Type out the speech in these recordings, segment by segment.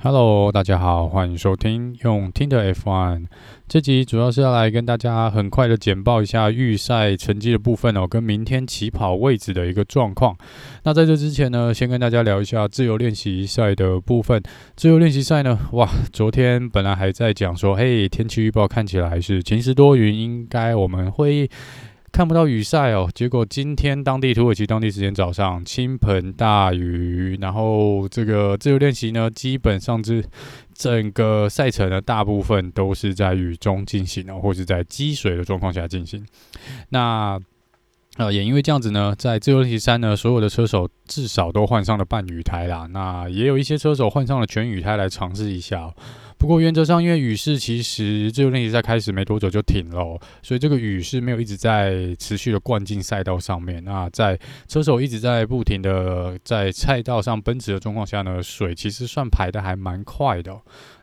Hello，大家好，欢迎收听用听的 F1。这集主要是要来跟大家很快的简报一下预赛成绩的部分哦，跟明天起跑位置的一个状况。那在这之前呢，先跟大家聊一下自由练习赛的部分。自由练习赛呢，哇，昨天本来还在讲说，嘿，天气预报看起来是晴时多云，应该我们会。看不到雨赛哦，结果今天当地土耳其当地时间早上倾盆大雨，然后这个自由练习呢，基本上是整个赛程的大部分都是在雨中进行哦，或是在积水的状况下进行。那呃，也因为这样子呢，在自由练习三呢，所有的车手至少都换上了半雨胎啦。那也有一些车手换上了全雨胎来尝试一下。不过原则上，因为雨势其实自由练习赛开始没多久就停了，所以这个雨是没有一直在持续的灌进赛道上面。那在车手一直在不停的在赛道上奔驰的状况下呢，水其实算排的还蛮快的。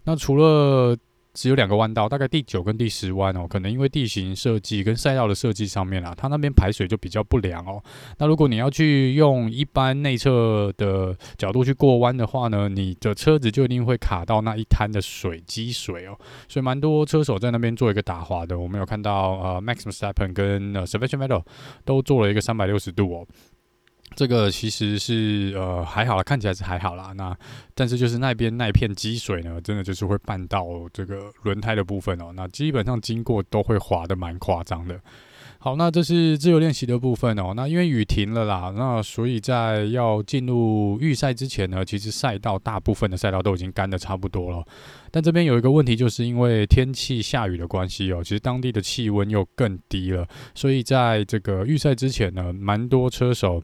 那除了只有两个弯道，大概第九跟第十弯哦，可能因为地形设计跟赛道的设计上面啊，它那边排水就比较不良哦。那如果你要去用一般内侧的角度去过弯的话呢，你的车子就一定会卡到那一滩的水积水哦。所以蛮多车手在那边做一个打滑的，我们有看到呃，Max Verstappen 跟呃 Sebastian Vettel 都做了一个三百六十度哦。这个其实是呃还好啦，看起来是还好啦。那但是就是那边那一片积水呢，真的就是会绊到这个轮胎的部分哦。那基本上经过都会滑得蛮夸张的。好，那这是自由练习的部分哦。那因为雨停了啦，那所以在要进入预赛之前呢，其实赛道大部分的赛道都已经干得差不多了。但这边有一个问题，就是因为天气下雨的关系哦，其实当地的气温又更低了，所以在这个预赛之前呢，蛮多车手。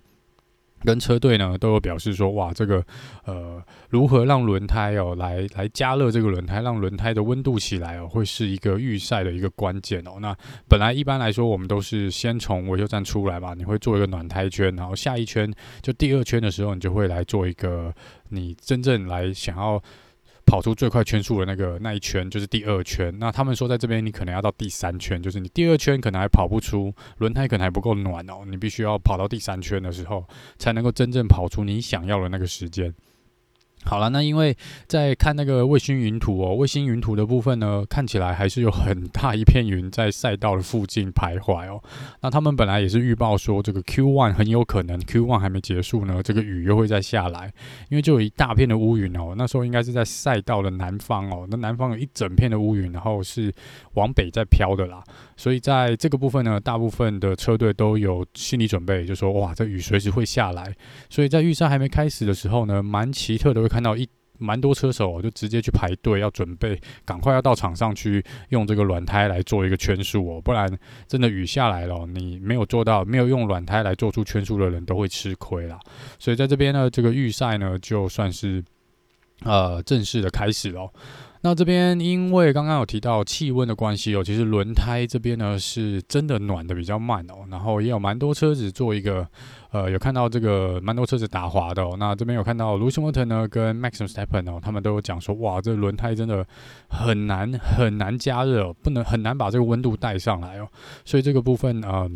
跟车队呢都有表示说，哇，这个呃，如何让轮胎哦来来加热这个轮胎，让轮胎的温度起来哦，会是一个预赛的一个关键哦。那本来一般来说，我们都是先从维修站出来嘛，你会做一个暖胎圈，然后下一圈就第二圈的时候，你就会来做一个你真正来想要。跑出最快圈数的那个那一圈就是第二圈。那他们说，在这边你可能要到第三圈，就是你第二圈可能还跑不出，轮胎可能还不够暖哦。你必须要跑到第三圈的时候，才能够真正跑出你想要的那个时间。好了，那因为在看那个卫星云图哦，卫星云图的部分呢，看起来还是有很大一片云在赛道的附近徘徊哦。那他们本来也是预报说，这个 Q One 很有可能 Q One 还没结束呢，这个雨又会再下来，因为就有一大片的乌云哦。那时候应该是在赛道的南方哦，那南方有一整片的乌云，然后是往北在飘的啦。所以在这个部分呢，大部分的车队都有心理准备，就说哇，这雨随时会下来。所以在预赛还没开始的时候呢，蛮奇特的。看到一蛮多车手，就直接去排队，要准备赶快要到场上去用这个软胎来做一个圈数哦，不然真的雨下来了，你没有做到，没有用软胎来做出圈数的人都会吃亏啦。所以在这边呢，这个预赛呢，就算是呃正式的开始了。那这边因为刚刚有提到气温的关系哦，其实轮胎这边呢是真的暖的比较慢哦，然后也有蛮多车子做一个呃有看到这个蛮多车子打滑的哦。那这边有看到 Lewis Hamilton 呢跟 Max Verstappen 哦，他们都有讲说哇，这轮胎真的很难很难加热，不能很难把这个温度带上来哦。所以这个部分呃，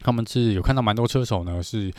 他们是有看到蛮多车手呢是。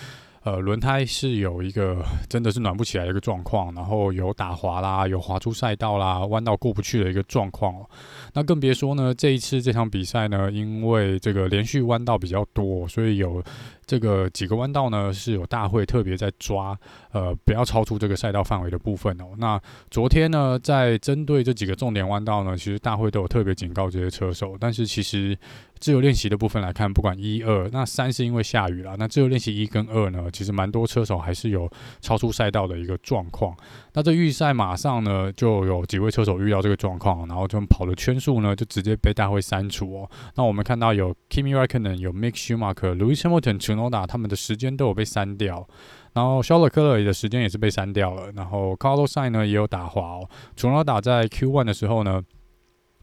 呃，轮胎是有一个真的是暖不起来的一个状况，然后有打滑啦，有滑出赛道啦，弯道过不去的一个状况哦。那更别说呢，这一次这场比赛呢，因为这个连续弯道比较多，所以有。这个几个弯道呢，是有大会特别在抓，呃，不要超出这个赛道范围的部分哦。那昨天呢，在针对这几个重点弯道呢，其实大会都有特别警告这些车手。但是其实自由练习的部分来看，不管一二，那三是因为下雨了。那自由练习一跟二呢，其实蛮多车手还是有超出赛道的一个状况。那这预赛马上呢，就有几位车手遇到这个状况，然后就跑的圈数呢，就直接被大会删除哦。那我们看到有 Kimi Raikkonen 有 Mick Schumacher、Lewis Hamilton。Sonoda 他们的时间都有被删掉，然后肖勒克勒的时间也是被删掉了，然后 Carlos Sainz 呢也有打滑哦。Tsunoda 在 Q1 的时候呢，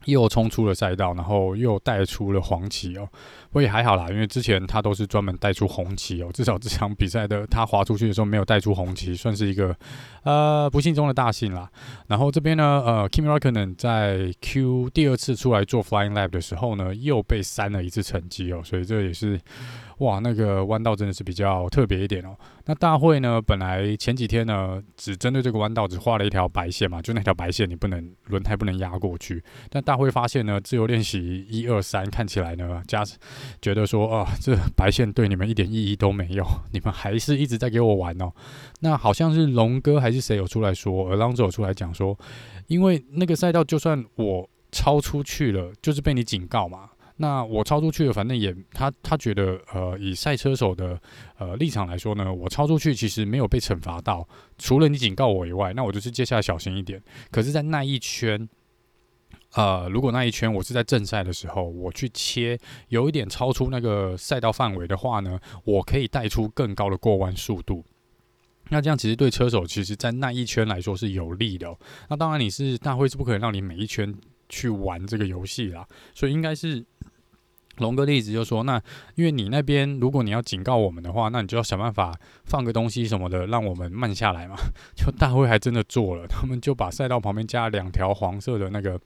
又冲出了赛道，然后又带出了黄旗哦。不过也还好啦，因为之前他都是专门带出红旗哦，至少这场比赛的他滑出去的时候没有带出红旗，算是一个呃不幸中的大幸啦。然后这边呢，呃，Kimi Raikkonen 在 Q 第二次出来做 Flying Lap 的时候呢，又被删了一次成绩哦，所以这也是哇，那个弯道真的是比较特别一点哦。那大会呢，本来前几天呢，只针对这个弯道只画了一条白线嘛，就那条白线你不能轮胎不能压过去。但大会发现呢，自由练习一二三看起来呢，加觉得说啊，这白线对你们一点意义都没有，你们还是一直在给我玩哦。那好像是龙哥还是谁有出来说，Alonso 出来讲说，因为那个赛道就算我超出去了，就是被你警告嘛。那我超出去了，反正也他他觉得，呃，以赛车手的呃立场来说呢，我超出去其实没有被惩罚到，除了你警告我以外，那我就是接下来小心一点。可是，在那一圈，呃，如果那一圈我是在正赛的时候，我去切有一点超出那个赛道范围的话呢，我可以带出更高的过弯速度。那这样其实对车手，其实在那一圈来说是有利的。那当然，你是大会是不可能让你每一圈去玩这个游戏啦，所以应该是。龙哥的意思就是说，那因为你那边如果你要警告我们的话，那你就要想办法放个东西什么的，让我们慢下来嘛。就大会还真的做了，他们就把赛道旁边加两条黄色的那个，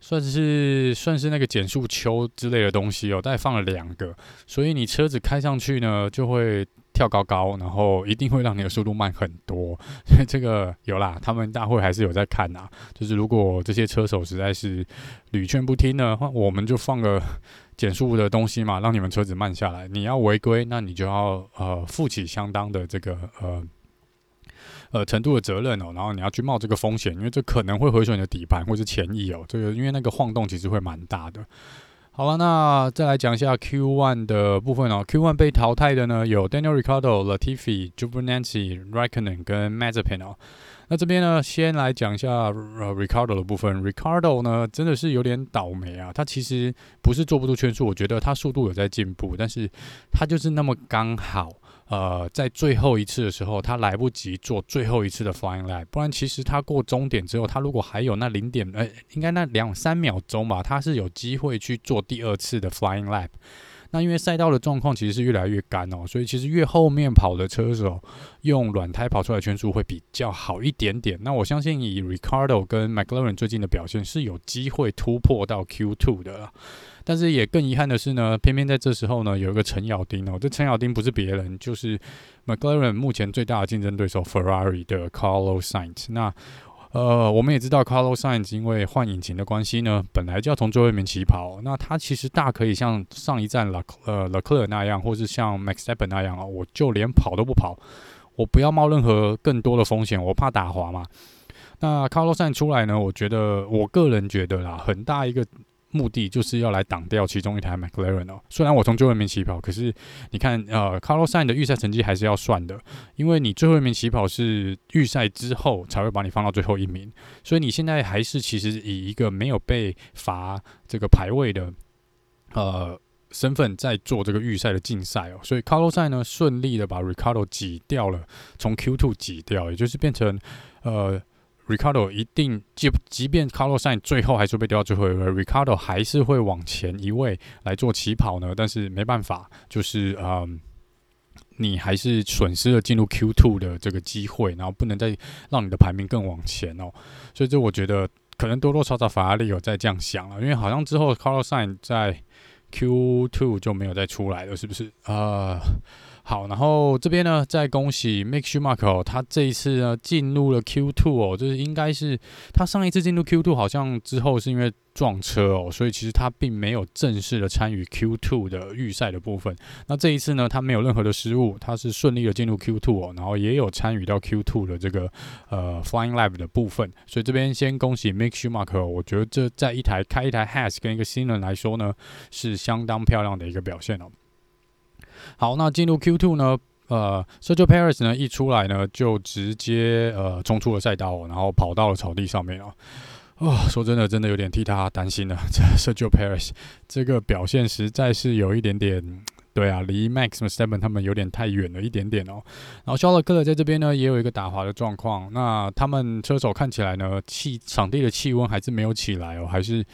算是算是那个减速丘之类的东西哦，大概放了两个，所以你车子开上去呢就会。跳高高，然后一定会让你的速度慢很多，所以这个有啦，他们大会还是有在看呐。就是如果这些车手实在是屡劝不听的话，我们就放个减速的东西嘛，让你们车子慢下来。你要违规，那你就要呃负起相当的这个呃呃程度的责任哦。然后你要去冒这个风险，因为这可能会毁损你的底盘或是前翼哦。这个因为那个晃动其实会蛮大的。好了，那再来讲一下 Q1 的部分哦。Q1 被淘汰的呢有 Daniel r i c a r d o、Latifi、j u b e r n a n c y r e c k o n e n 跟 Mazepin 哦。那这边呢，先来讲一下呃 r i c a r d o 的部分。r i c a r d o 呢真的是有点倒霉啊。他其实不是做不出圈速，我觉得他速度有在进步，但是他就是那么刚好。呃，在最后一次的时候，他来不及做最后一次的 Flying Lap，不然其实他过终点之后，他如果还有那零点，呃，应该那两三秒钟吧，他是有机会去做第二次的 Flying Lap。那因为赛道的状况其实是越来越干哦，所以其实越后面跑的车手用软胎跑出来圈速会比较好一点点。那我相信以 Ricardo 跟 McLaren 最近的表现是有机会突破到 Q2 的啦。但是也更遗憾的是呢，偏偏在这时候呢，有一个程咬丁哦，这程咬丁不是别人，就是 McLaren 目前最大的竞争对手 Ferrari 的 Carlos Sainz。那呃，我们也知道 Carlos Sainz 因为换引擎的关系呢，本来就要从最后一名起跑。那他其实大可以像上一站 Le 呃 Leclerc 那样，或是像 Max Verstappen 那样啊，我就连跑都不跑，我不要冒任何更多的风险，我怕打滑嘛。那 Carlos Sainz 出来呢，我觉得我个人觉得啦，很大一个。目的就是要来挡掉其中一台 McLaren 哦。虽然我从最后一名起跑，可是你看，呃，Carlos 的预赛成绩还是要算的，因为你最后一名起跑是预赛之后才会把你放到最后一名，所以你现在还是其实以一个没有被罚这个排位的呃身份在做这个预赛的竞赛哦。所以 Carlos Sainz 呢顺利的把 Ricardo 挤掉了，从 Q2 挤掉，也就是变成呃。Ricardo 一定即即便 Carlos Sainz 最后还是被丢到最后一位，Ricardo 还是会往前一位来做起跑呢。但是没办法，就是嗯，你还是损失了进入 Q2 的这个机会，然后不能再让你的排名更往前哦。所以这我觉得可能多多少少法拉利有在这样想了，因为好像之后 Carlos Sainz 在 Q2 就没有再出来了，是不是啊？呃好，然后这边呢，再恭喜 Mick Schumacher 哦，他这一次呢进入了 Q2 哦，就是应该是他上一次进入 Q2 好像之后是因为撞车哦，所以其实他并没有正式的参与 Q2 的预赛的部分。那这一次呢，他没有任何的失误，他是顺利的进入 Q2 哦，然后也有参与到 Q2 的这个呃 Flying Lap 的部分。所以这边先恭喜 Mick Schumacher，我觉得这在一台开一台 Has 跟一个新人来说呢，是相当漂亮的一个表现哦。好，那进入 Q2 呢？呃，Sergio Paris 呢一出来呢，就直接呃冲出了赛道，然后跑到了草地上面哦。哦，说真的，真的有点替他担心了。这 Sergio Paris 这个表现实在是有一点点，对啊，离 Max 和 Steven 他们有点太远了一点点哦。然后肖勒克在这边呢也有一个打滑的状况。那他们车手看起来呢，气场地的气温还是没有起来哦，还是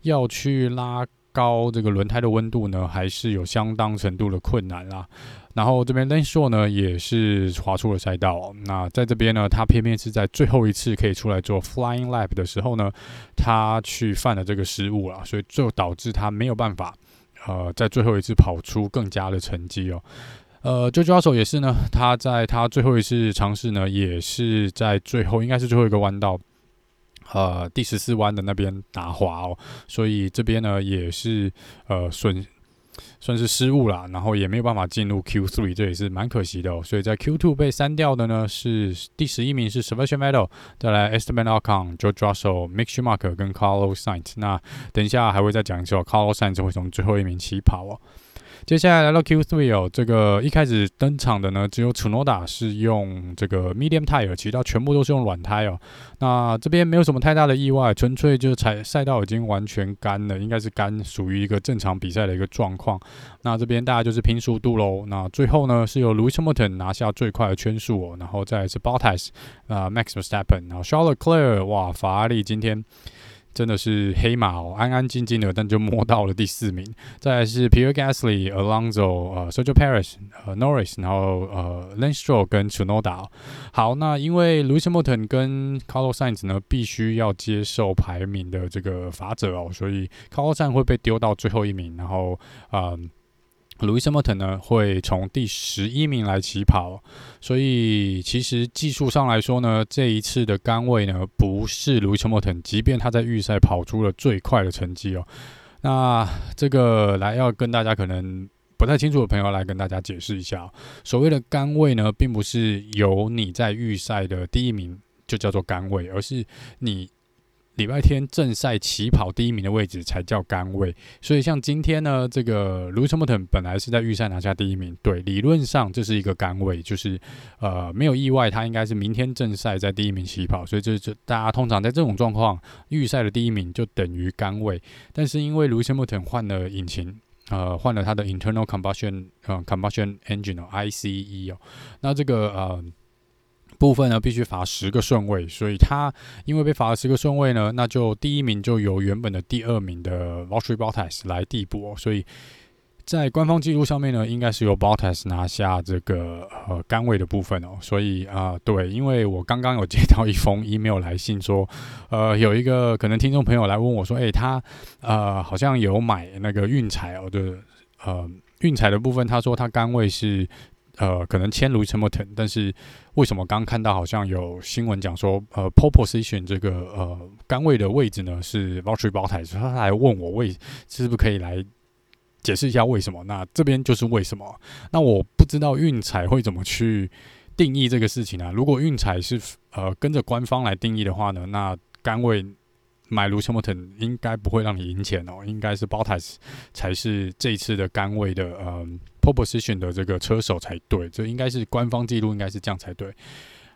要去拉。高这个轮胎的温度呢，还是有相当程度的困难啦。然后这边 l a n Stroll 呢，也是滑出了赛道。那在这边呢，他偏偏是在最后一次可以出来做 Flying Lap 的时候呢，他去犯了这个失误了，所以就导致他没有办法呃，在最后一次跑出更佳的成绩哦。呃最抓手也是呢，他在他最后一次尝试呢，也是在最后应该是最后一个弯道，呃，第十四弯的那边打滑哦，所以这边呢也是呃损。算是失误啦，然后也没有办法进入 Q3，这也是蛮可惜的哦。所以在 Q2 被删掉的呢是第十一名是 Sebastian Vettel，再来 Esteban Ocon、George Russell、Mick Schumacher 跟 Carlos Sainz。那等一下还会再讲一次哦，Carlos Sainz 会从最后一名起跑哦。接下来来到 Q3 哦，这个一开始登场的呢，只有 Tsunoda 是用这个 medium tire，其他全部都是用软胎哦。那这边没有什么太大的意外，纯粹就是赛赛道已经完全干了，应该是干，属于一个正常比赛的一个状况。那这边大家就是拼速度喽。那最后呢，是由 Lewis Hamilton 拿下最快的圈数哦，然后再是 Bottas 啊，Max Verstappen，然后 Charles Leclerc，哇，法拉利今天。真的是黑马哦，安安静静的，但就摸到了第四名。再来是 Pierre Gasly、Alonso、呃、Sergio Paris、呃，Norris，然后呃 Lance Stroll 跟 Tsunoda。好，那因为 l u c i s Hamilton 跟 Carlos Sainz 呢，必须要接受排名的这个法则哦，所以 Carlos Sainz 会被丢到最后一名，然后呃。Lewis Mouton 呢，会从第十一名来起跑，所以其实技术上来说呢，这一次的杆位呢，不是 Lewis Mouton 即便他在预赛跑出了最快的成绩哦。那这个来要跟大家可能不太清楚的朋友来跟大家解释一下，所谓的杆位呢，并不是由你在预赛的第一名就叫做杆位，而是你。礼拜天正赛起跑第一名的位置才叫杆位，所以像今天呢，这个 Lewis Milton 本来是在预赛拿下第一名，对，理论上这是一个杆位，就是呃没有意外，他应该是明天正赛在第一名起跑，所以这这大家通常在这种状况，预赛的第一名就等于杆位，但是因为 Lewis Milton 换了引擎，呃，换了他的 internal combustion 呃 combustion engine 哦，ICE 哦，那这个呃。部分呢必须罚十个顺位，所以他因为被罚了十个顺位呢，那就第一名就由原本的第二名的 Valtteri Bottas 来递补，所以在官方记录上面呢，应该是由 Bottas 拿下这个呃杆位的部分哦。所以啊、对，因为我刚刚有接到一封 email 来信说，呃，有一个可能听众朋友来问我说，诶、他呃好像有买那个运彩哦，对，呃运彩的部分，他说他杆位是。呃，可能签 Lewis Hamilton，但是为什么刚看到好像有新闻讲说，呃，poposition 这个呃杆位的位置呢是 Valtteri Bottas，他来问我为是不是可以来解释一下为什么？那这边就是为什么？那我不知道运彩会怎么去定义这个事情啊？如果运彩是呃跟着官方来定义的话呢，那杆位。买 Lewis Hamilton 应该不会让你赢钱哦，应该是 botas 才是这次的杆位的呃 pole position 的这个车手才对，这应该是官方记录，应该是这样才对。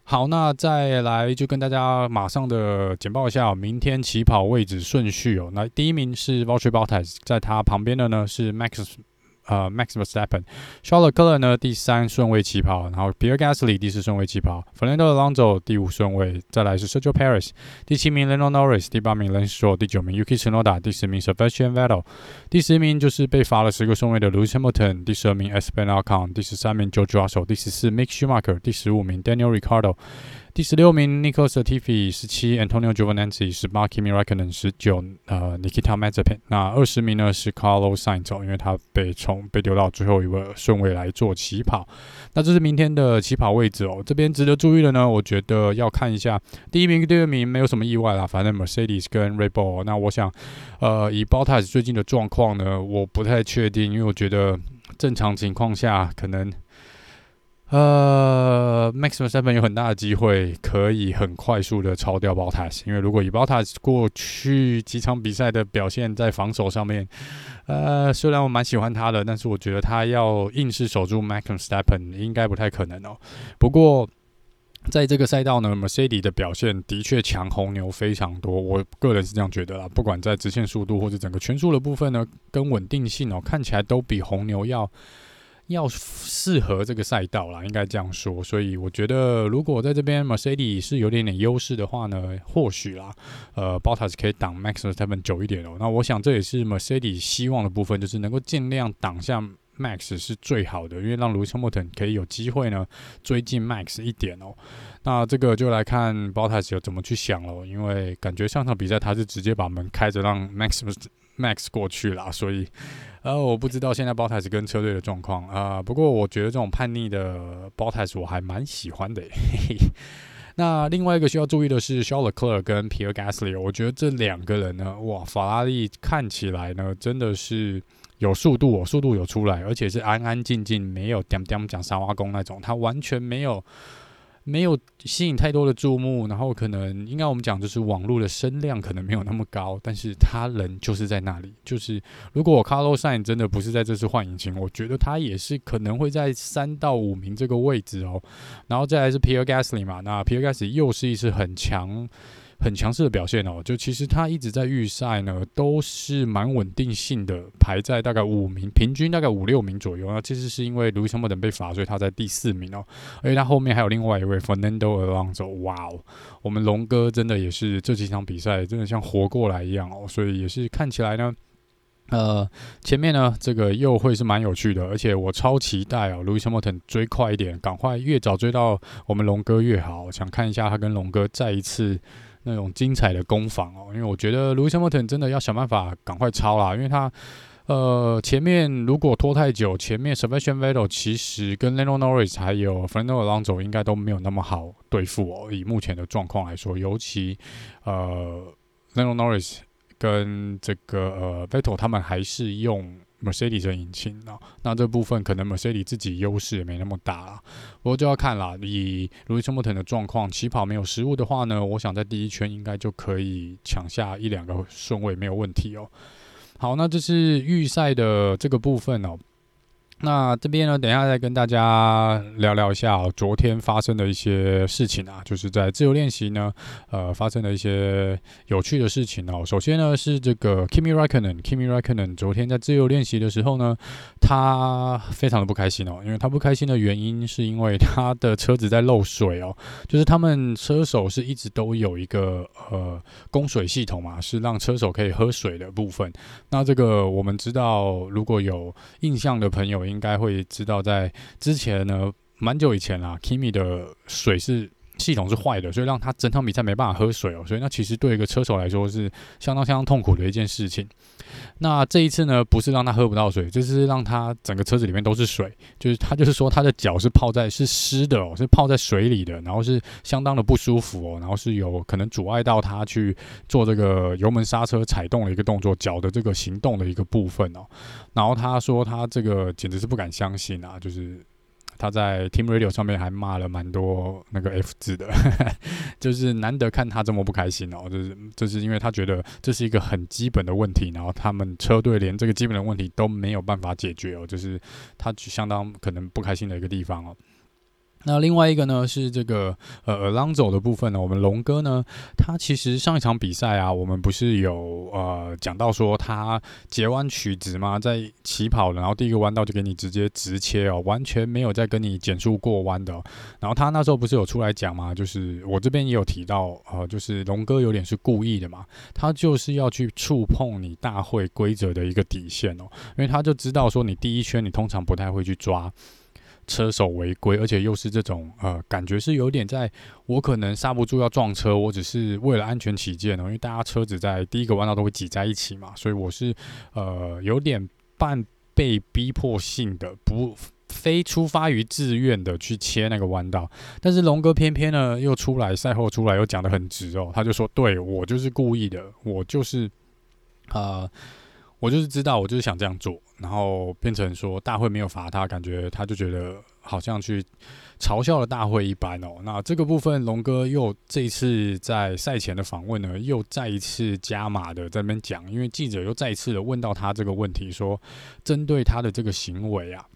好，那再来就跟大家马上的简报一下，明天起跑位置顺序哦。那第一名是 Valtteri Bottas，在他旁边的呢是 Max。呃，Max Verstappen，Charles Leclerc 呢第三顺位起跑，然后 Pierre Gasly 第四顺位起跑，Fernando Alonso 第五顺位，再来是 Sergio Perez，第七名 Lando Norris，第八名 Lance Stroll，第九名 Yuki Tsunoda，第十名 Sebastian Vettel，第十名就是被罚了十个顺位的 Lewis Hamilton，第十二名 Esteban Ocon，第十三名 George Russell，第十四 Mick Schumacher，第十五名 Daniel r i c a r d o。第十六名 n i c o l a s t i f i 十七 Antonio Giovinazzi，十八 Kimi Raikkonen，十九呃 Nikita Mazepin。那二十名呢是 Carlos Sainz，因为他被从被丢到最后一个顺位来做起跑。那这是明天的起跑位置哦。这边值得注意的呢，我觉得要看一下第一名跟第二名没有什么意外啦，反正 Mercedes 跟 Red Bull。那我想，呃，以 Bottas 最近的状况呢，我不太确定，因为我觉得正常情况下可能。呃，Max Verstappen 有很大的机会可以很快速的超掉 Bottas，因为如果以 Bottas 过去几场比赛的表现在防守上面，呃，虽然我蛮喜欢他的，但是我觉得他要硬是守住 Max Verstappen 应该不太可能哦。不过在这个赛道呢，Mercedes 的表现的确强红牛非常多，我个人是这样觉得啦。不管在直线速度或者整个圈速的部分呢，跟稳定性哦，看起来都比红牛要。要适合这个赛道啦，应该这样说。所以我觉得，如果在这边 Mercedes 是有点点优势的话呢，或许啦，呃，Bottas 可以挡 Max Verstappen 久一点哦。那我想这也是 Mercedes 希望的部分，就是能够尽量挡下 Max 是最好的，因为让 Lewis Hamilton 可以有机会呢追进 Max 一点哦。那这个就来看 Bottas 有怎么去想喽，因为感觉上场比赛他是直接把门开着让 Max Max 过去啦，所以呃，我不知道现在 Bottas 跟车队的状况啊。不过我觉得这种叛逆的 Bottas 我还蛮喜欢的。嘿嘿。那另外一个需要注意的是，Charles Cler 跟 Pierre Gasly，我觉得这两个人呢，哇，法拉利看起来呢真的是有速度哦，速度有出来，而且是安安静静，没有点点讲沙挖工那种，他完全没有。没有吸引太多的注目，然后可能应该我们讲就是网络的声量可能没有那么高，但是他人就是在那里。就是如果我 Carlos Sain 真的不是在这次换引擎，我觉得他也是可能会在三到五名这个位置哦。然后再来是 Pierre Gasly 嘛，那 Pierre Gasly 又是一次很强。很强势的表现哦，就其实他一直在预赛呢，都是蛮稳定性的，排在大概五名，平均大概五六名左右。那其实是因为 Lewis Hamilton 被罚，所以他在第四名哦。而且他后面还有另外一位 Fernando Alonso，哇哦，我们龙哥真的也是这几场比赛真的像活过来一样哦，所以也是看起来呢，呃，前面呢这个又会是蛮有趣的，而且我超期待哦，Lewis Hamilton 追快一点，赶快越早追到我们龙哥越好，想看一下他跟龙哥再一次。那种精彩的攻防哦，因为我觉得 Louis Hamilton 真的要想办法赶快超啦，因为他呃前面如果拖太久，前面 Sebastian Vettel 其实跟 Lando Norris 还有 Fernando Alonso 应该都没有那么好对付哦。以目前的状况来说，尤其呃 Lando Norris 跟这个呃 Vettel 他们还是用。Mercedes 的引擎啊，那这部分可能 Mercedes 自己优势也没那么大啦，不过就要看啦。以 l o u i s Hamilton 的状况，起跑没有失误的话呢，我想在第一圈应该就可以抢下一两个顺位，没有问题哦。好，那这是预赛的这个部分哦。那这边呢，等一下再跟大家聊聊一下哦，昨天发生的一些事情啊，就是在自由练习呢，呃，发生的一些有趣的事情哦。首先呢，是这个 Kimi Raikkonen，Kimi Raikkonen 昨天在自由练习的时候呢，他非常的不开心哦，因为他不开心的原因是因为他的车子在漏水哦，就是他们车手是一直都有一个呃供水系统嘛，是让车手可以喝水的部分。那这个我们知道，如果有印象的朋友，应该会知道，在之前呢，蛮久以前啦，Kimi 的水是系统是坏的，所以让他整场比赛没办法喝水哦。所以那其实对一个车手来说是相当相当痛苦的一件事情。那这一次呢，不是让他喝不到水，就是让他整个车子里面都是水，就是他就是说他的脚是泡在是湿的哦，是泡在水里的，然后是相当的不舒服哦，然后是有可能阻碍到他去做这个油门刹车踩动的一个动作，脚的这个行动的一个部分哦。然后他说他这个简直是不敢相信啊，就是。他在 Team Radio 上面还骂了蛮多那个 F 字的，就是难得看他这么不开心哦，就是就是因为他觉得这是一个很基本的问题，然后他们车队连这个基本的问题都没有办法解决哦，就是他相当可能不开心的一个地方哦。那另外一个呢，是这个呃 Alonso 的部分呢，我们龙哥呢，他其实上一场比赛啊，我们不是有呃讲到说他截弯取直吗？在起跑了，然后第一个弯道就给你直接直切哦，完全没有再跟你减速过弯的。然后他那时候不是有出来讲吗？就是我这边也有提到，呃，就是龙哥有点是故意的嘛，他就是要去触碰你大会规则的一个底线哦，因为他就知道说你第一圈你通常不太会去抓。车手违规，而且又是这种呃，感觉是有点在，我可能刹不住要撞车，我只是为了安全起见哦，因为大家车子在第一个弯道都会挤在一起嘛，所以我是呃有点半被逼迫性的，不非出发于自愿的去切那个弯道，但是龙哥偏偏呢又出来赛后出来又讲得很直哦，他就说对我就是故意的，我就是呃。我就是知道，我就是想这样做，然后变成说大会没有罚他，感觉他就觉得好像去嘲笑了大会一般哦。那这个部分，龙哥又这一次在赛前的访问呢，又再一次加码的在那边讲，因为记者又再一次的问到他这个问题，说针对他的这个行为啊。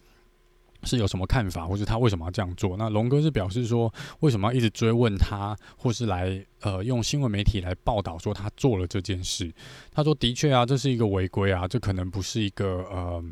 是有什么看法，或是他为什么要这样做？那龙哥是表示说，为什么要一直追问他，或是来呃用新闻媒体来报道说他做了这件事？他说的确啊，这是一个违规啊，这可能不是一个呃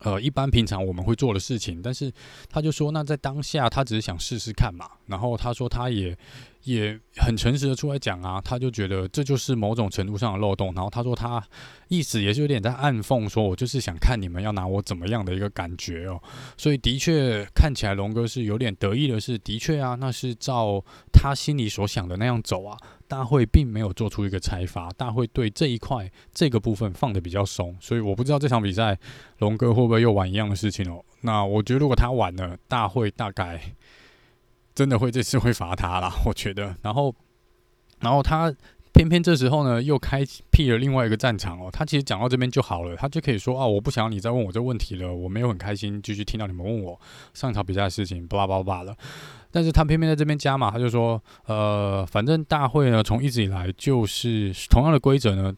呃一般平常我们会做的事情。但是他就说，那在当下他只是想试试看嘛。然后他说他也也很诚实的出来讲啊，他就觉得这就是某种程度上的漏洞。然后他说他意思也是有点在暗讽，说我就是想看你们要拿我怎么样的一个感觉哦。所以的确看起来龙哥是有点得意的是，的确啊，那是照他心里所想的那样走啊。大会并没有做出一个拆罚，大会对这一块这个部分放的比较松。所以我不知道这场比赛龙哥会不会又玩一样的事情哦。那我觉得如果他玩了，大会大概。真的会这次会罚他啦，我觉得。然后，然后他偏偏这时候呢，又开辟了另外一个战场哦。他其实讲到这边就好了，他就可以说啊，我不想你再问我这问题了，我没有很开心继续听到你们问我上一场比赛的事情，巴拉巴拉巴拉了。但是他偏偏在这边加嘛，他就说，呃，反正大会呢，从一直以来就是同样的规则呢，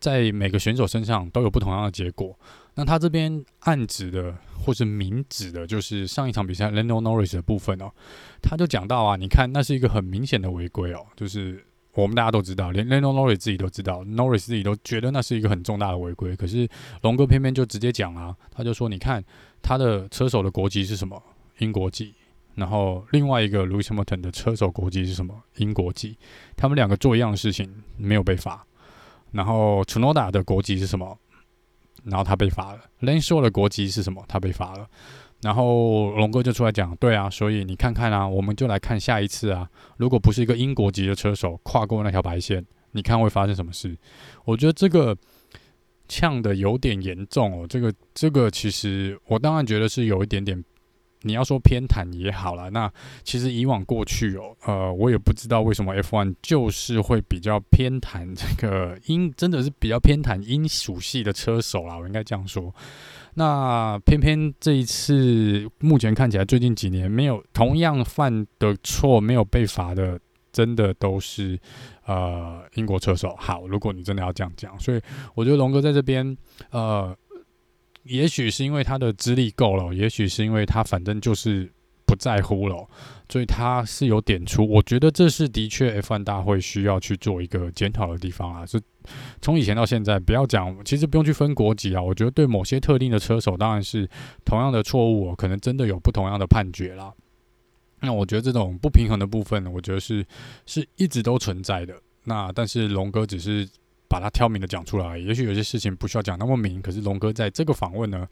在每个选手身上都有不同样的结果。那他这边暗指的或是明指的，就是上一场比赛 Lando Norris 的部分哦，他就讲到啊，你看那是一个很明显的违规哦，就是我们大家都知道，连 Lando Norris 自己都知道，Norris 自己都觉得那是一个很重大的违规，可是龙哥偏偏就直接讲啊，他就说，你看他的车手的国籍是什么？英国籍，然后另外一个 Lewis Hamilton 的车手国籍是什么？英国籍，他们两个做一样的事情没有被罚，然后 Tsunoda 的国籍是什么？然后他被罚了。Leno 的国籍是什么？他被罚了。然后龙哥就出来讲，对啊，所以你看看啊，我们就来看下一次啊，如果不是一个英国籍的车手跨过那条白线，你看会发生什么事？我觉得这个呛的有点严重哦。这个这个其实我当然觉得是有一点点。你要说偏袒也好啦，那其实以往过去哦，呃，我也不知道为什么 F1 就是会比较偏袒这个英，真的是比较偏袒英属系的车手啦，我应该这样说。那偏偏这一次，目前看起来最近几年没有同样犯的错没有被罚的，真的都是呃英国车手。好，如果你真的要这样讲，所以我觉得龙哥在这边呃。也许是因为他的资历够了，也许是因为他反正就是不在乎了，所以他是有点出。我觉得这是的确 F1 大会需要去做一个检讨的地方啊。是从以前到现在，不要讲，其实不用去分国籍啊。我觉得对某些特定的车手，当然是同样的错误，可能真的有不同样的判决啦。那我觉得这种不平衡的部分，我觉得是是一直都存在的。那但是龙哥只是。把它挑明的讲出来，也许有些事情不需要讲那么明。可是龙哥在这个访问呢，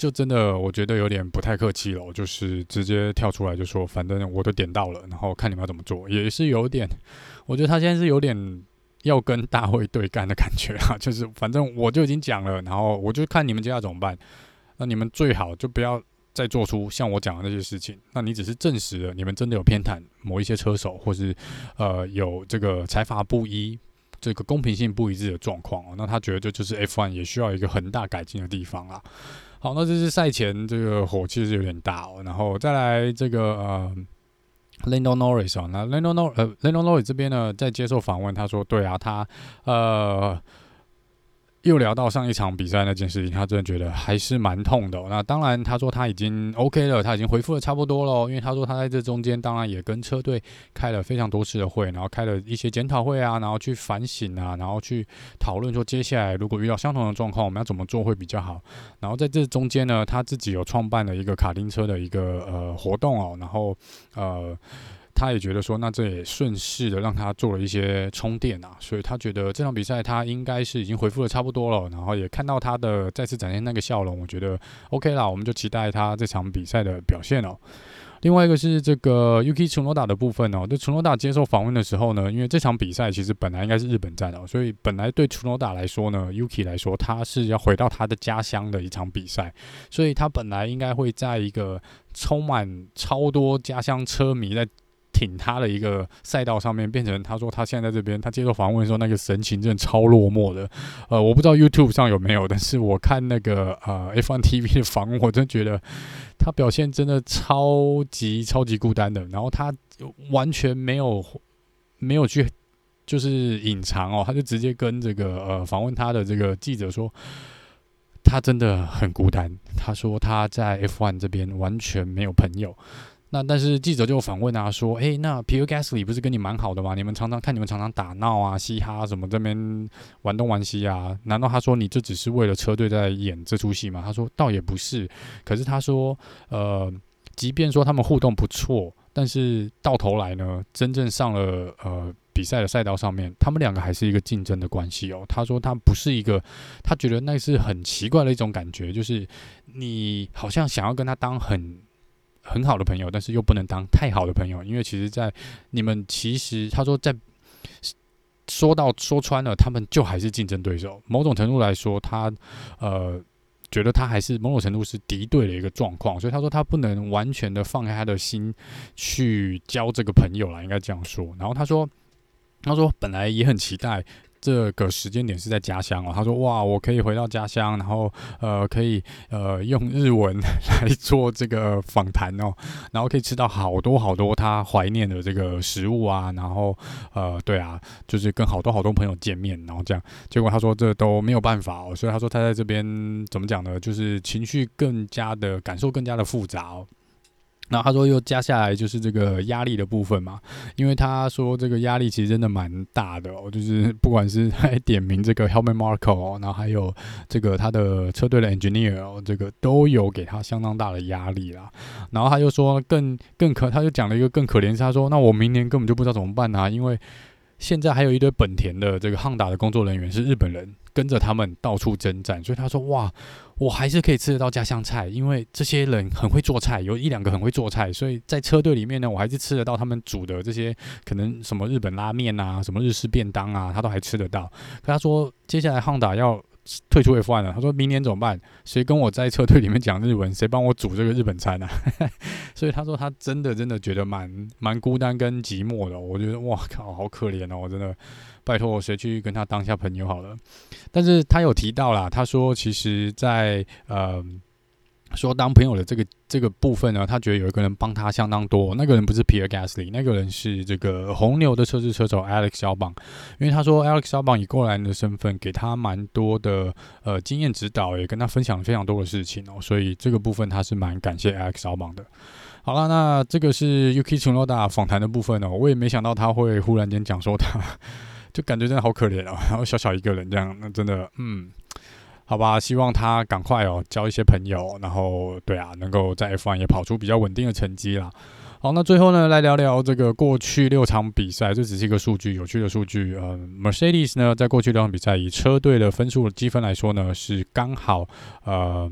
就真的我觉得有点不太客气了，就是直接跳出来就说，反正我都点到了，然后看你们要怎么做，也是有点，我觉得他现在是有点要跟大会对干的感觉啊，就是反正我就已经讲了，然后我就看你们接下来怎么办。那你们最好就不要再做出像我讲的那些事情。那你只是证实了你们真的有偏袒某一些车手，或是呃有这个财阀不一。这个公平性不一致的状况哦，那他觉得这就是 F1 也需要一个很大改进的地方啊。好，那这是赛前这个火气是有点大哦，然后再来这个呃，Lando Norris 啊，那 Lando Norris 呃，Lando Norris 这边呢，在接受访问，他说：“对啊，他呃。”又聊到上一场比赛那件事情，他真的觉得还是蛮痛的。那当然，他说他已经 OK 了，他已经恢复的差不多了。因为他说他在这中间，当然也跟车队开了非常多次的会，然后开了一些检讨会啊，然后去反省啊，然后去讨论说接下来如果遇到相同的状况，我们要怎么做会比较好。然后在这中间呢，他自己有创办了一个卡丁车的一个呃活动哦，然后呃。他也觉得说，那这也顺势的让他做了一些充电啊，所以他觉得这场比赛他应该是已经恢复的差不多了，然后也看到他的再次展现那个笑容，我觉得 OK 啦，我们就期待他这场比赛的表现哦。另外一个是这个 Yuki Tsunoda 的部分哦，对 Tsunoda 接受访问的时候呢，因为这场比赛其实本来应该是日本站哦，所以本来对 Tsunoda 来说呢，Yuki 来说他是要回到他的家乡的一场比赛，所以他本来应该会在一个充满超多家乡车迷在。挺他的一个赛道上面，变成他说他现在在这边，他接受访问的时候那个神情真的超落寞的。呃，我不知道 YouTube 上有没有，但是我看那个呃 F1 TV 的访问，我真觉得他表现真的超级超级孤单的。然后他完全没有没有去就是隐藏哦，他就直接跟这个呃访问他的这个记者说，他真的很孤单。他说他在 F1 这边完全没有朋友。那但是记者就反问啊，说，诶、那 Pierre Gasly 不是跟你蛮好的吗？你们常常看你们常常打闹啊、嘻哈什么这边玩东玩西啊？难道他说你这只是为了车队在演这出戏吗？他说倒也不是，可是他说，呃，即便说他们互动不错。但是到头来呢，真正上了呃比赛的赛道上面，他们两个还是一个竞争的关系哦。他说他不是一个，他觉得那是很奇怪的一种感觉，就是你好像想要跟他当很很好的朋友，但是又不能当太好的朋友，因为其实，在你们其实他说在说到说穿了，他们就还是竞争对手。某种程度来说，他呃。觉得他还是某种程度是敌对的一个状况，所以他说他不能完全的放开他的心去交这个朋友了，应该这样说。然后他说，他说本来也很期待。这个时间点是在家乡哦，他说：“哇，我可以回到家乡，然后呃，可以呃用日文来做这个访谈哦，然后可以吃到好多好多他怀念的这个食物啊，然后呃，对啊，就是跟好多好多朋友见面，然后这样。结果他说这都没有办法哦，所以他说他在这边怎么讲呢？就是情绪更加的感受更加的复杂哦。”然后他说又加下来就是这个压力的部分嘛，因为他说这个压力其实真的蛮大的哦，就是不管是他点名这个 Helmut Marko 哦，然后还有这个他的车队的 engineer 哦，这个都有给他相当大的压力啦。然后他又说更更可，他就讲了一个更可怜他说，那我明年根本就不知道怎么办啊，因为现在还有一堆本田的这个悍打的工作人员是日本人。跟着他们到处征战，所以他说：“哇，我还是可以吃得到家乡菜，因为这些人很会做菜，有一两个很会做菜，所以在车队里面呢，我还是吃得到他们煮的这些可能什么日本拉面啊，什么日式便当啊，他都还吃得到。”可他说：“接下来 Honda 要。”退出 F1 了，他说明年怎么办？谁跟我在车队里面讲日文？谁帮我煮这个日本餐啊？所以他说他真的真的觉得蛮蛮孤单跟寂寞的。我觉得哇靠，好可怜哦！我真的拜托我谁去跟他当下朋友好了。但是他有提到啦，他说其实在呃。说当朋友的这个这个部分呢，他觉得有一个人帮他相当多。那个人不是 Pierre Gasly，那个人是这个红牛的车子车手 Alex 小榜。因为他说 Alex 小榜以过来人的身份给他蛮多的呃经验指导，也跟他分享了非常多的事情哦。所以这个部分他是蛮感谢 Alex 小榜的。好了，那这个是 Yuki Tsunoda 访谈的部分哦。我也没想到他会 忽然间讲说他，就感觉真的好可怜哦。然后小小一个人这样，那真的嗯。好吧，希望他赶快哦，交一些朋友，然后对啊，能够在 F1 也跑出比较稳定的成绩啦。好，那最后呢，来聊聊这个过去六场比赛，这只是一个数据，有趣的数据。呃，Mercedes 呢，在过去六场比赛以车队的分数积分来说呢，是刚好呃，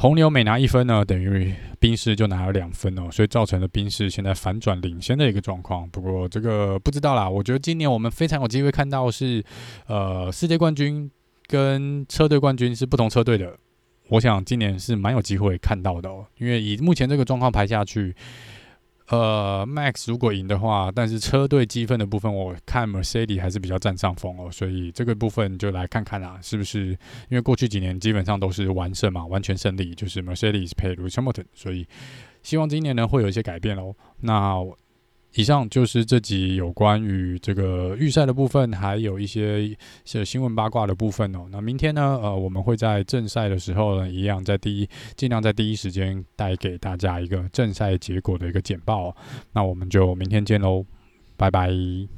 红牛每拿一分呢，等于冰室就拿了两分哦，所以造成了冰室现在反转领先的一个状况。不过这个不知道啦，我觉得今年我们非常有机会看到是呃世界冠军。跟车队冠军是不同车队的，我想今年是蛮有机会看到的哦。因为以目前这个状况排下去，呃，Max 如果赢的话，但是车队积分的部分，我看 Mercedes 还是比较占上风哦。所以这个部分就来看看啦，是不是？因为过去几年基本上都是完胜嘛，完全胜利，就是 Mercedes 配 Lewis Hamilton，所以希望今年呢会有一些改变喽。那。以上就是这集有关于这个预赛的部分，还有一些是新闻八卦的部分哦。那明天呢，呃，我们会在正赛的时候呢，一样在第一，尽量在第一时间带给大家一个正赛结果的一个简报。那我们就明天见喽，拜拜。